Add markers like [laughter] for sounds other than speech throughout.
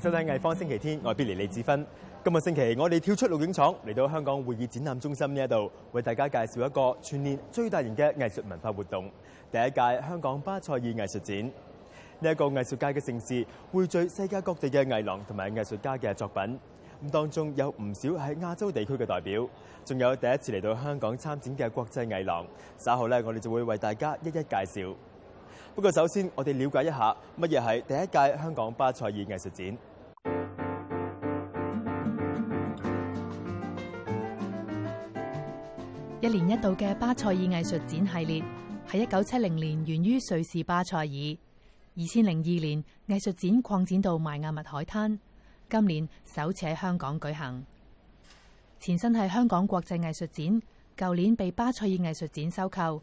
收睇艺方星期天，我系毕尼李子芬。今日星期，我哋跳出录影厂，嚟到香港会议展览中心呢一度，为大家介绍一个全年最大型嘅艺术文化活动——第一届香港巴塞尔艺术展。呢一个艺术界嘅盛事，汇聚世界各地嘅艺廊同埋艺术家嘅作品，咁当中有唔少系亚洲地区嘅代表，仲有第一次嚟到香港参展嘅国际艺廊。稍后咧，我哋就会为大家一一介绍。不過，首先我哋了解一下乜嘢係第一屆香港巴塞爾藝術展。一年一度嘅巴塞爾藝術展系列喺一九七零年源於瑞士巴塞爾，二千零二年藝術展擴展到迈亞密海灘，今年首次喺香港舉行。前身係香港國際藝術展，舊年被巴塞爾藝術展收購。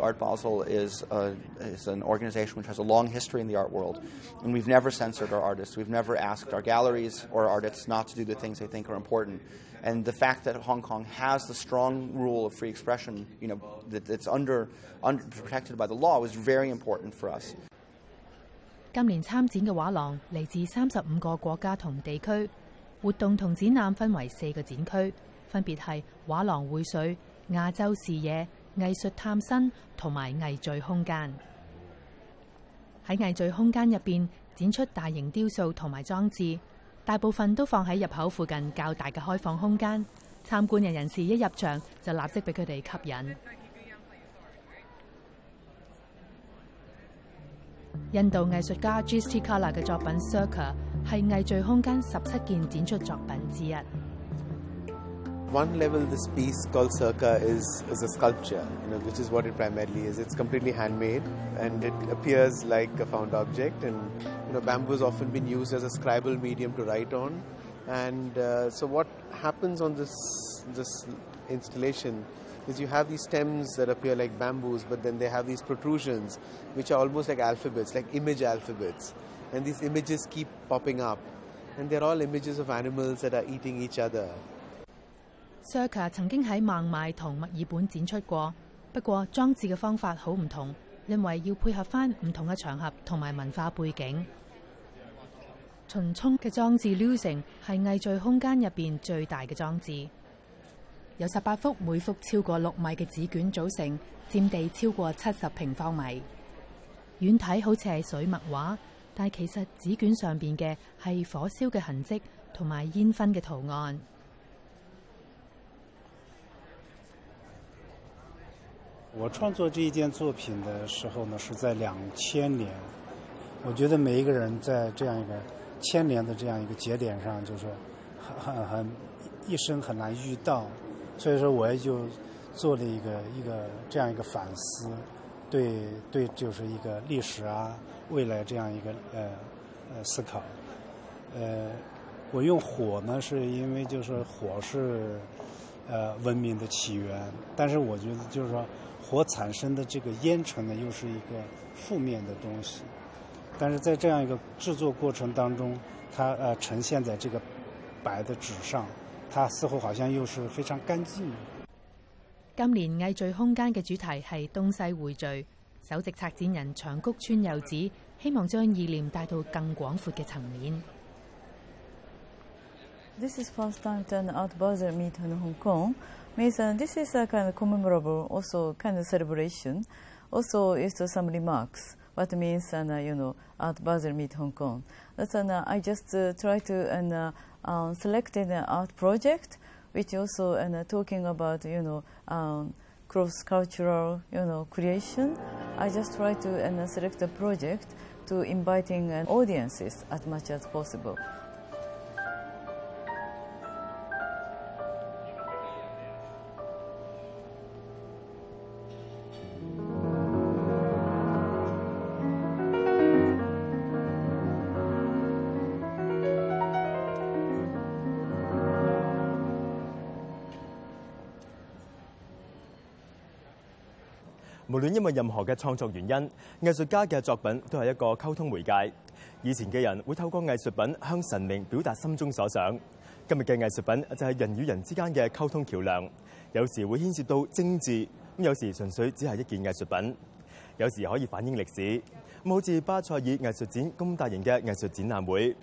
Art Basel is, a, is an organization which has a long history in the art world, and we've never censored our artists. We've never asked our galleries or artists not to do the things they think are important. And the fact that Hong Kong has the strong rule of free expression, you know, that it's under, under protected by the law, was very important for us. 今年參展嘅畫廊嚟自三十五個國家同地區，活動同展覽分為四個展區，分別係畫廊匯水、亞洲視野、艺术探新同埋艺聚空间喺艺聚空间入边展出大型雕塑同埋装置，大部分都放喺入口附近较大嘅开放空间。参观人人士一入场就立即俾佢哋吸引。印度艺术家 Gusti Kala 嘅作品 Circle 系艺聚空间十七件展出作品之一。one level, this piece called Circa is, is a sculpture, you know, which is what it primarily is. It's completely handmade and it appears like a found object. And you know, bamboo has often been used as a scribal medium to write on. And uh, so, what happens on this this installation is you have these stems that appear like bamboos, but then they have these protrusions, which are almost like alphabets, like image alphabets. And these images keep popping up, and they're all images of animals that are eating each other. s c r k a 曾经喺孟買同墨爾本展出過，不過裝置嘅方法好唔同，因為要配合翻唔同嘅場合同埋文化背景。秦冲嘅裝置《Losing》係藝聚空間入边最大嘅裝置，由十八幅每幅超過六米嘅紙卷組成，佔地超過七十平方米。遠睇好似係水墨畫，但其實紙卷上边嘅係火燒嘅痕跡同埋煙燻嘅圖案。我创作这一件作品的时候呢，是在两千年。我觉得每一个人在这样一个千年的这样一个节点上，就是很很很一生很难遇到，所以说我也就做了一个一个这样一个反思，对对，就是一个历史啊、未来这样一个呃呃思考。呃，我用火呢，是因为就是火是呃文明的起源，但是我觉得就是说。火产生的这个烟尘呢，又是一个负面的东西。但是在这样一个制作过程当中，它呃，呈现在这个白的纸上，它似乎好像又是非常干净。今年艺聚空间嘅主题系东西汇聚，首席策展人长谷川柚子希望将意念带到更广阔嘅层面。This is first time an art bazaar meet in Hong Kong. Means this is a kind of commemorable, also kind of celebration. Also, is some remarks. What means, and uh, you know, art bazaar meet Hong Kong. That's an uh, I just uh, try to and uh, uh, selected an art project, which also and talking about you know. Um, cross-cultural, you know, creation. I just try to and select a project to inviting uh, audiences as much as possible. 無論因為任何嘅創作原因，藝術家嘅作品都係一個溝通媒介。以前嘅人會透过藝術品向神明表達心中所想，今日嘅藝術品就係人與人之間嘅溝通橋梁。有時會牽涉到政治，咁有時純粹只係一件藝術品。有時可以反映歷史，咁好似巴塞爾藝術展咁大型嘅藝術展覽會，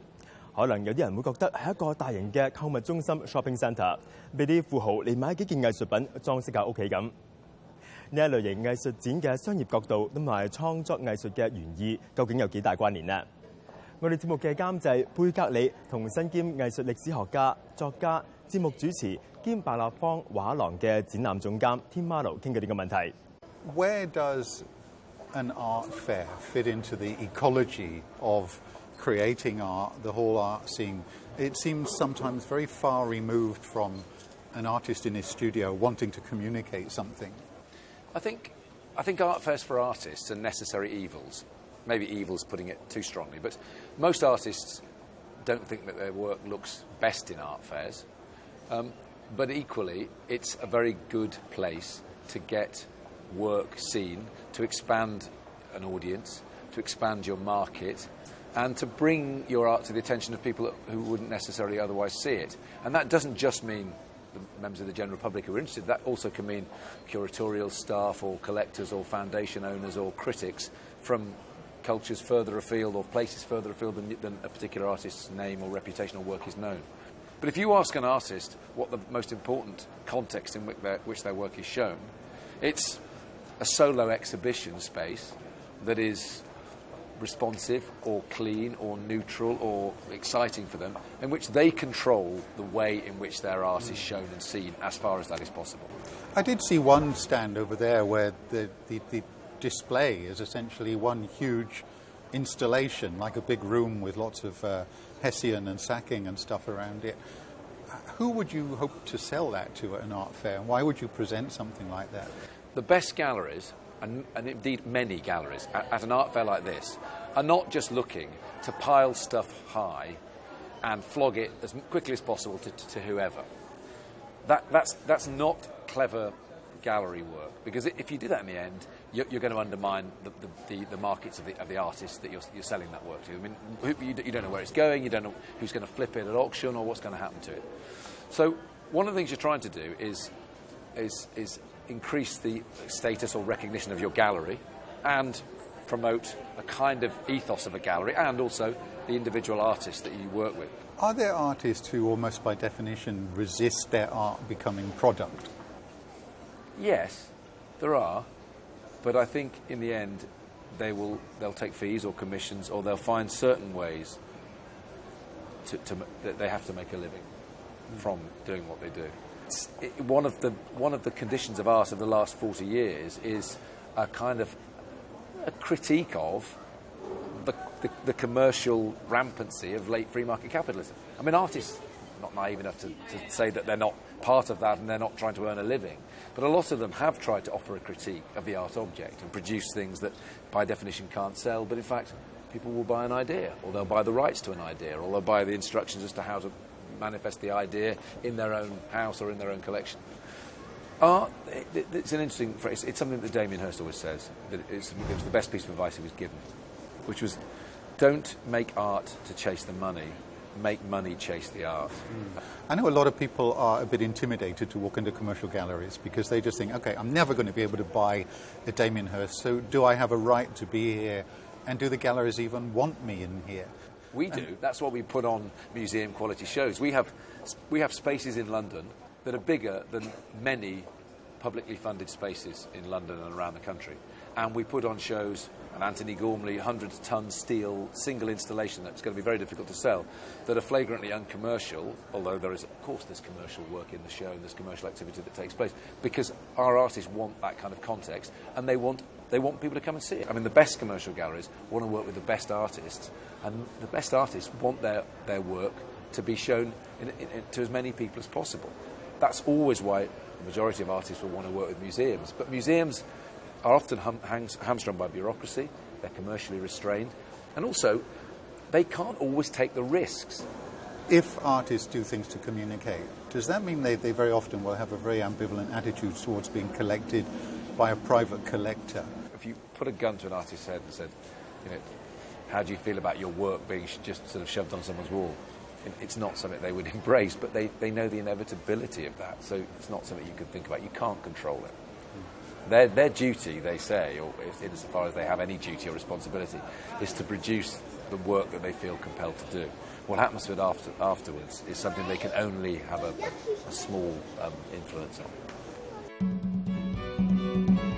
可能有啲人會覺得係一個大型嘅購物中心 （shopping centre），俾啲富豪嚟買幾件藝術品裝飾下屋企咁。呢一類型藝術展嘅商業角度，同埋創作藝術嘅原意，究竟有幾大關聯呢？我哋節目嘅監製貝格里，同身兼藝術歷史學家、作家、節目主持兼白立方畫廊嘅展覽總監天马路，倾過呢個問題。Where does an art fair fit into the ecology of creating art? The whole art scene it seems sometimes very far removed from an artist in his studio wanting to communicate something. I think, I think art fairs for artists are necessary evils. Maybe evil's putting it too strongly, but most artists don't think that their work looks best in art fairs. Um, but equally, it's a very good place to get work seen, to expand an audience, to expand your market, and to bring your art to the attention of people who wouldn't necessarily otherwise see it. And that doesn't just mean the members of the general public who are interested. That also can mean curatorial staff or collectors or foundation owners or critics from cultures further afield or places further afield than, than a particular artist's name or reputation or work is known. But if you ask an artist what the most important context in which their, which their work is shown, it's a solo exhibition space that is responsive or clean or neutral or exciting for them, in which they control the way in which their art is shown and seen as far as that is possible. I did see one stand over there where the, the, the display is essentially one huge installation, like a big room with lots of uh, Hessian and sacking and stuff around it. Who would you hope to sell that to at an art fair? Why would you present something like that? The best galleries and, and indeed many galleries, at, at an art fair like this, are not just looking to pile stuff high and flog it as quickly as possible to, to, to whoever. That, that's, that's not clever gallery work because if you do that in the end, you're, you're going to undermine the, the, the, the markets of the, of the artists that you're, you're selling that work to. I mean, you, you don't know where it's going, you don't know who's going to flip it at auction or what's going to happen to it. So, one of the things you're trying to do is, is, is increase the status or recognition of your gallery and promote a kind of ethos of a gallery and also the individual artists that you work with. Are there artists who almost by definition resist their art becoming product? Yes, there are, but I think in the end they will they'll take fees or commissions or they'll find certain ways to, to, that they have to make a living mm. from doing what they do it, one of the one of the conditions of art of the last forty years is a kind of a critique of the, the, the commercial rampancy of late free market capitalism. I mean, artists not naive enough to, to say that they're not part of that and they're not trying to earn a living. But a lot of them have tried to offer a critique of the art object and produce things that, by definition, can't sell. But in fact, people will buy an idea, or they'll buy the rights to an idea, or they'll buy the instructions as to how to manifest the idea in their own house or in their own collection. Art, it, it's an interesting phrase. It's something that Damien Hirst always says, that it was the best piece of advice he was given, which was don't make art to chase the money, make money chase the art. Mm. I know a lot of people are a bit intimidated to walk into commercial galleries because they just think, okay, I'm never going to be able to buy a Damien Hirst, so do I have a right to be here? And do the galleries even want me in here? We do. That's why we put on museum quality shows. We have, we have spaces in London that are bigger than many publicly funded spaces in London and around the country. And we put on shows, an Anthony Gormley 100 ton steel single installation that's going to be very difficult to sell, that are flagrantly uncommercial, although there is, of course, there's commercial work in the show and there's commercial activity that takes place, because our artists want that kind of context and they want they want people to come and see it. I mean, the best commercial galleries want to work with the best artists, and the best artists want their, their work to be shown in, in, to as many people as possible. That's always why the majority of artists will want to work with museums. But museums are often hum, hangs, hamstrung by bureaucracy, they're commercially restrained, and also they can't always take the risks. If artists do things to communicate, does that mean they, they very often will have a very ambivalent attitude towards being collected by a private collector. If you put a gun to an artist's head and said, you know, how do you feel about your work being just sort of shoved on someone's wall? It's not something they would [laughs] embrace, but they, they know the inevitability of that. So it's not something you can think about. You can't control it. Hmm. Their, their, duty, they say, or insofar as they have any duty or responsibility, is to produce the work that they feel compelled to do. What happens to it after, afterwards is something they can only have a, a small um, influence on. Thank you.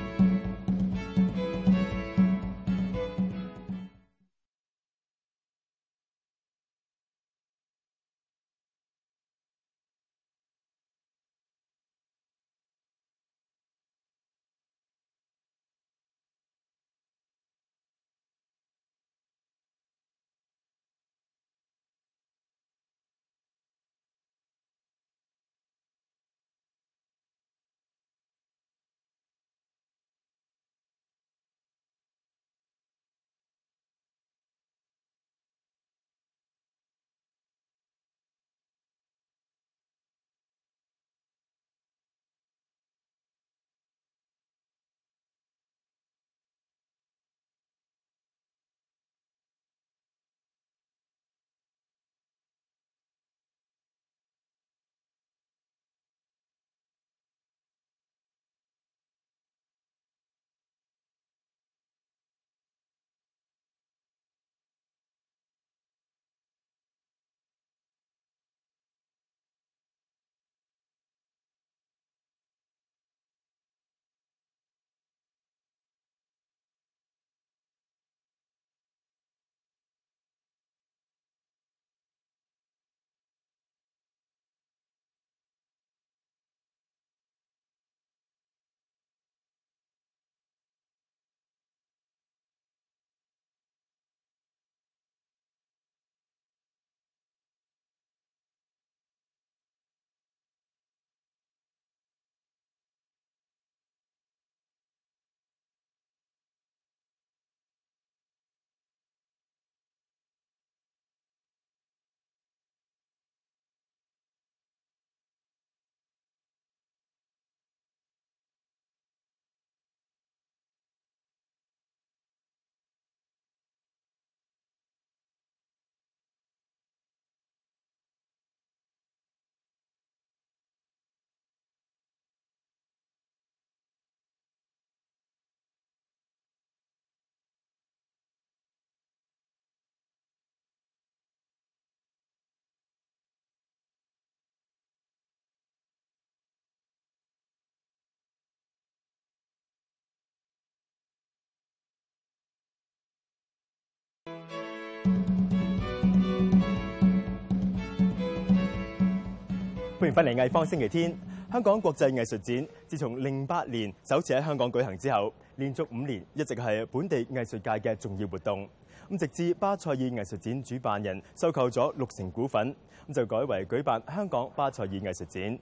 欢迎翻嚟《艺方星期天》。香港国际艺术展自从零八年首次喺香港举行之后，连续五年一直系本地艺术界嘅重要活动。咁直至巴塞尔艺术展主办人收购咗六成股份，咁就改为举办香港巴塞尔艺术展。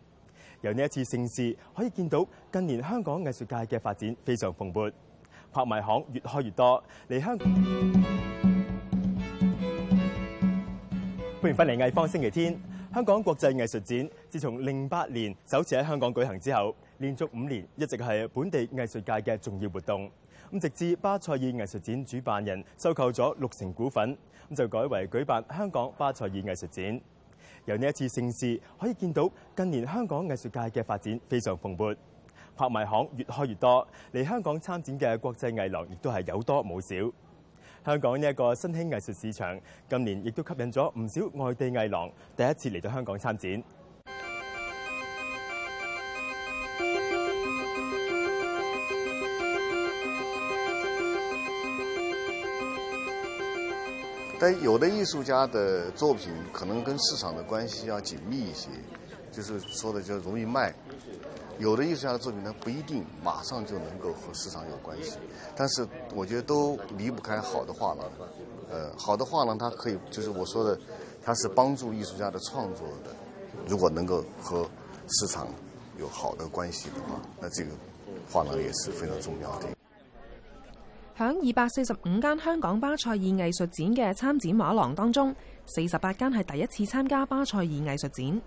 由呢一次盛事可以见到，近年香港艺术界嘅发展非常蓬勃，拍卖行越开越多。嚟香港，欢迎翻嚟《艺方星期天》。香港國際藝術展自從零八年首次喺香港舉行之後，連續五年一直係本地藝術界嘅重要活動。咁直至巴塞爾藝術展主辦人收購咗六成股份，咁就改為舉辦香港巴塞爾藝術展。由呢一次盛事可以見到，近年香港藝術界嘅發展非常蓬勃，拍賣行越開越多，嚟香港參展嘅國際藝廊亦都係有多冇少。香港呢一個新興藝術市場，今年亦都吸引咗唔少外地藝廊第一次嚟到香港參展。但有的藝術家的作品，可能跟市場的關係要緊密一些，就是說的就容易賣。有的艺术家的作品呢，不一定马上就能够和市场有关系，但是我觉得都离不开好的画廊。呃，好的画廊，它可以就是我说的，它是帮助艺术家的创作的。如果能够和市场有好的关系的话，那这个画廊也是非常重要的。响二百四十五间香港巴塞尔艺术展嘅参展画廊当中，四十八间系第一次参加巴塞尔艺术展。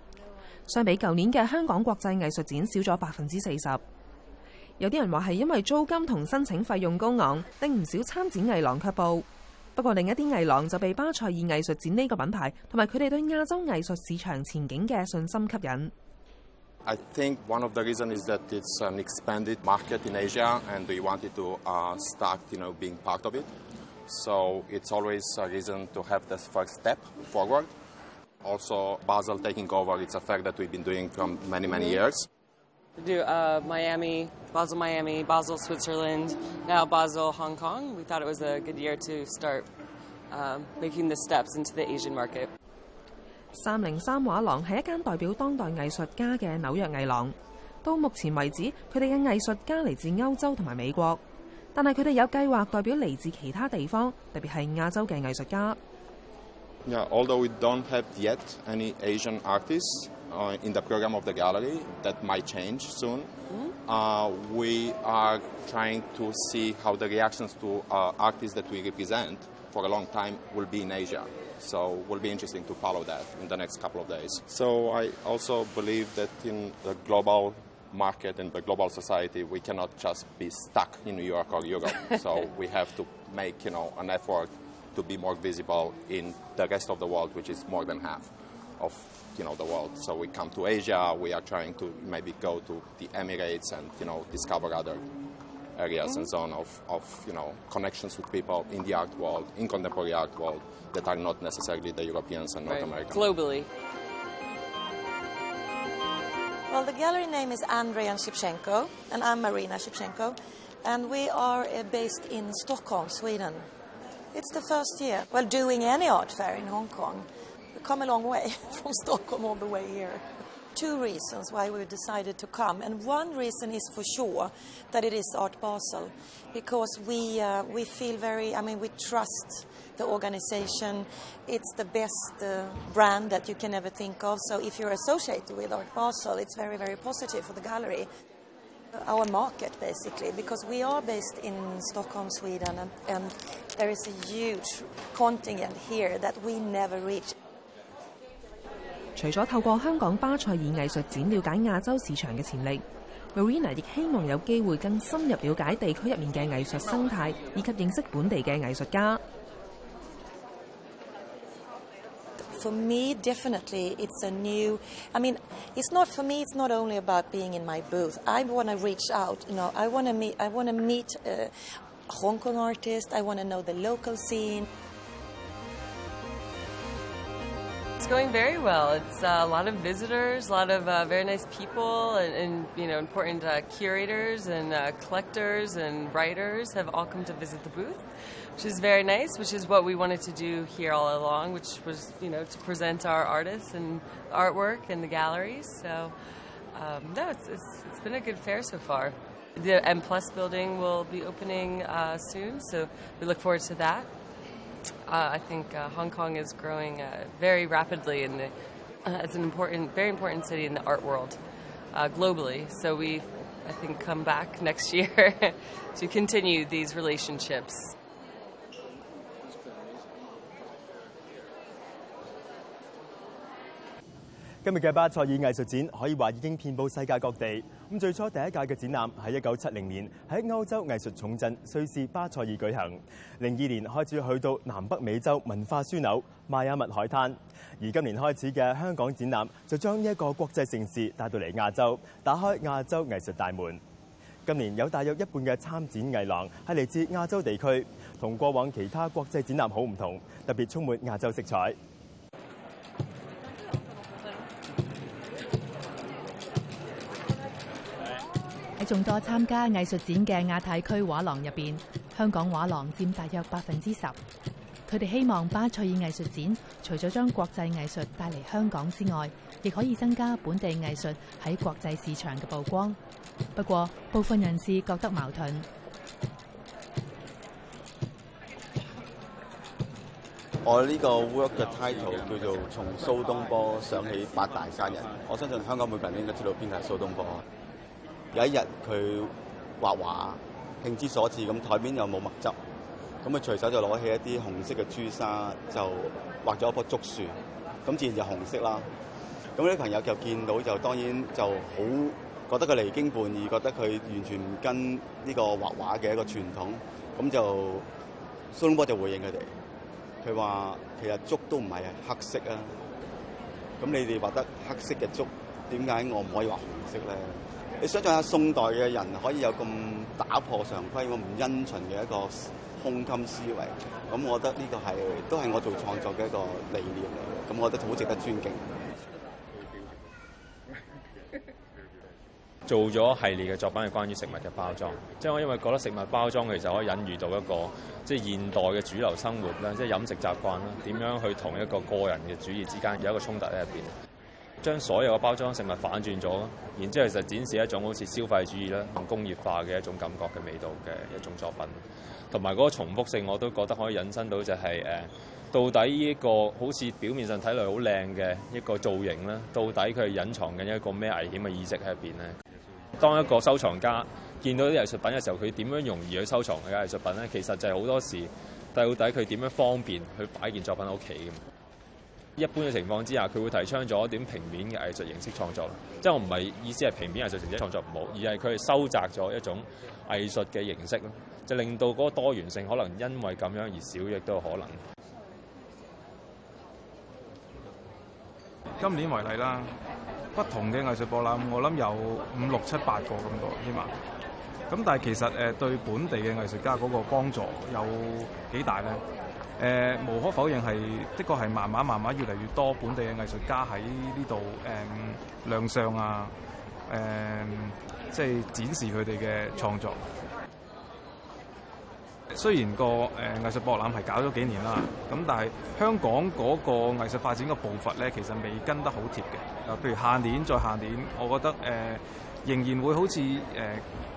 相比舊年嘅香港國際藝術展少咗百分之四十，有啲人話係因為租金同申請費用高昂，令唔少參展藝廊卻步。不過另一啲藝廊就被巴塞爾藝術展呢個品牌同埋佢哋對亞洲藝術市場前景嘅信心吸引。I think one of the reasons is that it's an expanded market in Asia and we wanted to start, you know, being part of it. So it's always a reason to have this first step forward. also Basel taking over its effect that we've been doing for many, many years. Do uh, Miami, Basel, Miami, Basel, Switzerland, now Basel, Hong Kong. We thought it was a good year to start um, making the steps into the Asian market. 三零三画廊系一间代表当代艺术家嘅纽约艺廊。到目前为止，佢哋嘅艺术家嚟自欧洲同埋美国，但系佢哋有计划代表嚟自其他地方，特别系亚洲嘅艺术家。Yeah, although we don't have yet any Asian artists uh, in the program of the gallery, that might change soon. Mm-hmm. Uh, we are trying to see how the reactions to uh, artists that we represent for a long time will be in Asia. So it will be interesting to follow that in the next couple of days. So I also believe that in the global market and the global society, we cannot just be stuck in New York or Europe. [laughs] so we have to make you know an effort to be more visible in the rest of the world, which is more than half of you know the world. So we come to Asia. We are trying to maybe go to the Emirates and you know discover other areas and so mm-hmm. on of, of you know connections with people in the art world, in contemporary art world that are not necessarily the Europeans and North Americans. Globally. Well, the gallery name is Andrei and Shipchenko, and I'm Marina Shipchenko, and we are uh, based in Stockholm, Sweden. It's the first year. Well, doing any art fair in Hong Kong. We've come a long way [laughs] from Stockholm all the way here. Two reasons why we decided to come, and one reason is for sure that it is Art Basel, because we uh, we feel very. I mean, we trust the organization. It's the best uh, brand that you can ever think of. So if you're associated with Art Basel, it's very very positive for the gallery. 除咗透过香港巴塞尔艺术展了解亚洲市场嘅潜力，Marina 亦希望有机会更深入了解地区入面嘅艺术生态，以及认识本地嘅艺术家。for me, definitely, it's a new. I mean, it's not for me. It's not only about being in my booth. I want to reach out. You know, I want to meet. I want to meet uh, Hong Kong artists. I want to know the local scene. It's going very well. It's uh, a lot of visitors, a lot of uh, very nice people, and, and you know, important uh, curators and uh, collectors and writers have all come to visit the booth which is very nice, which is what we wanted to do here all along, which was, you know, to present our artists and artwork in the galleries. So, um, no, it's, it's, it's been a good fair so far. The M Plus building will be opening uh, soon, so we look forward to that. Uh, I think uh, Hong Kong is growing uh, very rapidly in the, it's uh, an important, very important city in the art world uh, globally. So we, I think, come back [laughs] next year [laughs] to continue these relationships. 今日嘅巴塞尔艺术展可以话已经遍布世界各地。咁最初第一届嘅展览喺一九七零年喺欧洲艺术重镇瑞士巴塞尔举行。零二年开始去到南北美洲文化枢纽迈阿密海滩，而今年开始嘅香港展览就将呢一个国际盛事带到嚟亚洲，打开亚洲艺术大门。今年有大约一半嘅参展艺廊系嚟自亚洲地区，同过往其他国际展览好唔同，特别充满亚洲色彩。众多参加艺术展嘅亚太区画廊入边，香港画廊占大约百分之十。佢哋希望巴塞尔艺术展除咗将国际艺术带嚟香港之外，亦可以增加本地艺术喺国际市场嘅曝光。不过，部分人士觉得矛盾。我呢个 work 嘅 title 叫做《从苏东坡想起八大山人》，我相信香港每人应该知道边系苏东坡。有一日佢畫畫，興之所至咁台面又冇墨汁，咁啊隨手就攞起一啲紅色嘅朱砂，就畫咗一樖竹樹，咁自然就紅色啦。咁啲朋友就見到就當然就好覺得佢離經叛意，覺得佢完全唔跟呢個畫畫嘅一個傳統。咁就孫樞就回應佢哋，佢話其實竹都唔係黑色啊，咁你哋畫得黑色嘅竹，點解我唔可以畫紅色咧？你想象下宋代嘅人可以有咁打破常规、我唔遵循嘅一个胸襟思维，咁我觉得呢个系都系我做创作嘅一个理念，嚟咁我觉得好值得尊敬。做咗系列嘅作品系关于食物嘅包装，即系我因为觉得食物包装其实可以隐喻到一个即系现代嘅主流生活啦，即系饮食习惯啦，点样去同一个个人嘅主义之间有一个冲突喺入边。將所有嘅包裝食物反轉咗，然之後就展示一種好似消費主義啦、同工業化嘅一種感覺嘅味道嘅一種作品。同埋嗰個重複性，我都覺得可以引申到就係誒，到底呢一個好似表面上睇落好靚嘅一個造型咧，到底佢隱藏緊一個咩危險嘅意識喺入邊咧？當一個收藏家見到啲藝術品嘅時候，佢點樣容易去收藏嘅藝術品咧？其實就係好多時，到底佢點樣方便去擺件作品喺屋企咁？一般嘅情況之下，佢會提倡咗點平面嘅藝術形式創作。即係我唔係意思係平面藝術形式創作唔好，而係佢係收窄咗一種藝術嘅形式咯，就令到嗰個多元性可能因為咁樣而少，亦都有可能。今年為例啦，不同嘅藝術博覽，我諗有五六七八個咁多，起碼。咁但係其實誒對本地嘅藝術家嗰個幫助有幾大咧？誒無可否認係的確係慢慢慢慢越嚟越多本地嘅藝術家喺呢度誒亮相啊，誒即係展示佢哋嘅創作。雖然個誒藝術博覽係搞咗幾年啦，咁但係香港嗰個藝術發展嘅步伐咧，其實未跟得好貼嘅。啊，譬如下年再下年，我覺得誒仍然會好似誒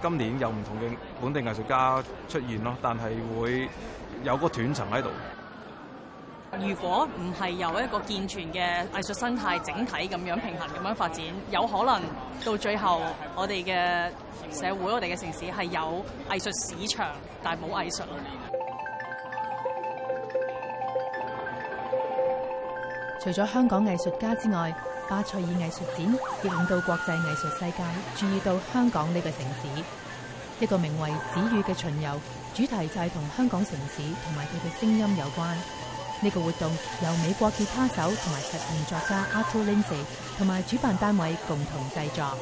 今年有唔同嘅本地藝術家出現咯，但係會。有個斷層喺度。如果唔係由一個健全嘅藝術生態整體咁樣平衡咁樣發展，有可能到最後我哋嘅社會、我哋嘅城市係有藝術市場，但係冇藝術。除咗香港藝術家之外，巴塞爾藝術展亦引到國際藝術世界注意到香港呢個城市。一個名為子語》嘅巡遊。主題就係同香港城市同埋佢嘅聲音有關。呢個活動由美國吉他手同埋實驗作家 Arthur Lindsay 同埋主辦單位共同製作。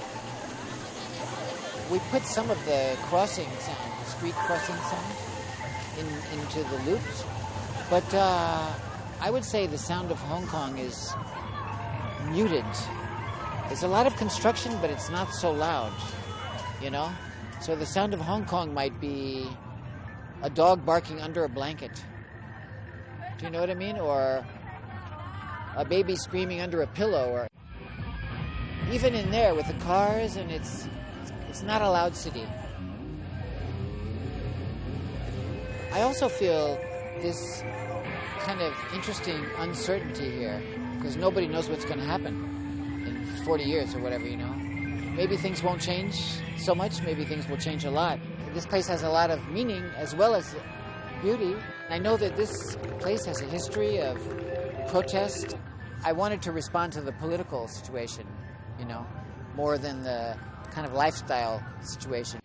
We put some of the crossing sounds, street crossing sounds, in, into the loops, but uh, I would say the sound of Hong Kong is muted. There's a lot of construction, but it's not so loud, you know? So the sound of Hong Kong might be a dog barking under a blanket. Do you know what I mean? Or a baby screaming under a pillow, or even in there with the cars, and it's it's not a loud city. I also feel this kind of interesting uncertainty here because nobody knows what's going to happen in 40 years or whatever, you know. Maybe things won't change so much, maybe things will change a lot. This place has a lot of meaning as well as beauty. I know that this place has a history of protest. I wanted to respond to the political situation, you know, more than the kind of lifestyle situation.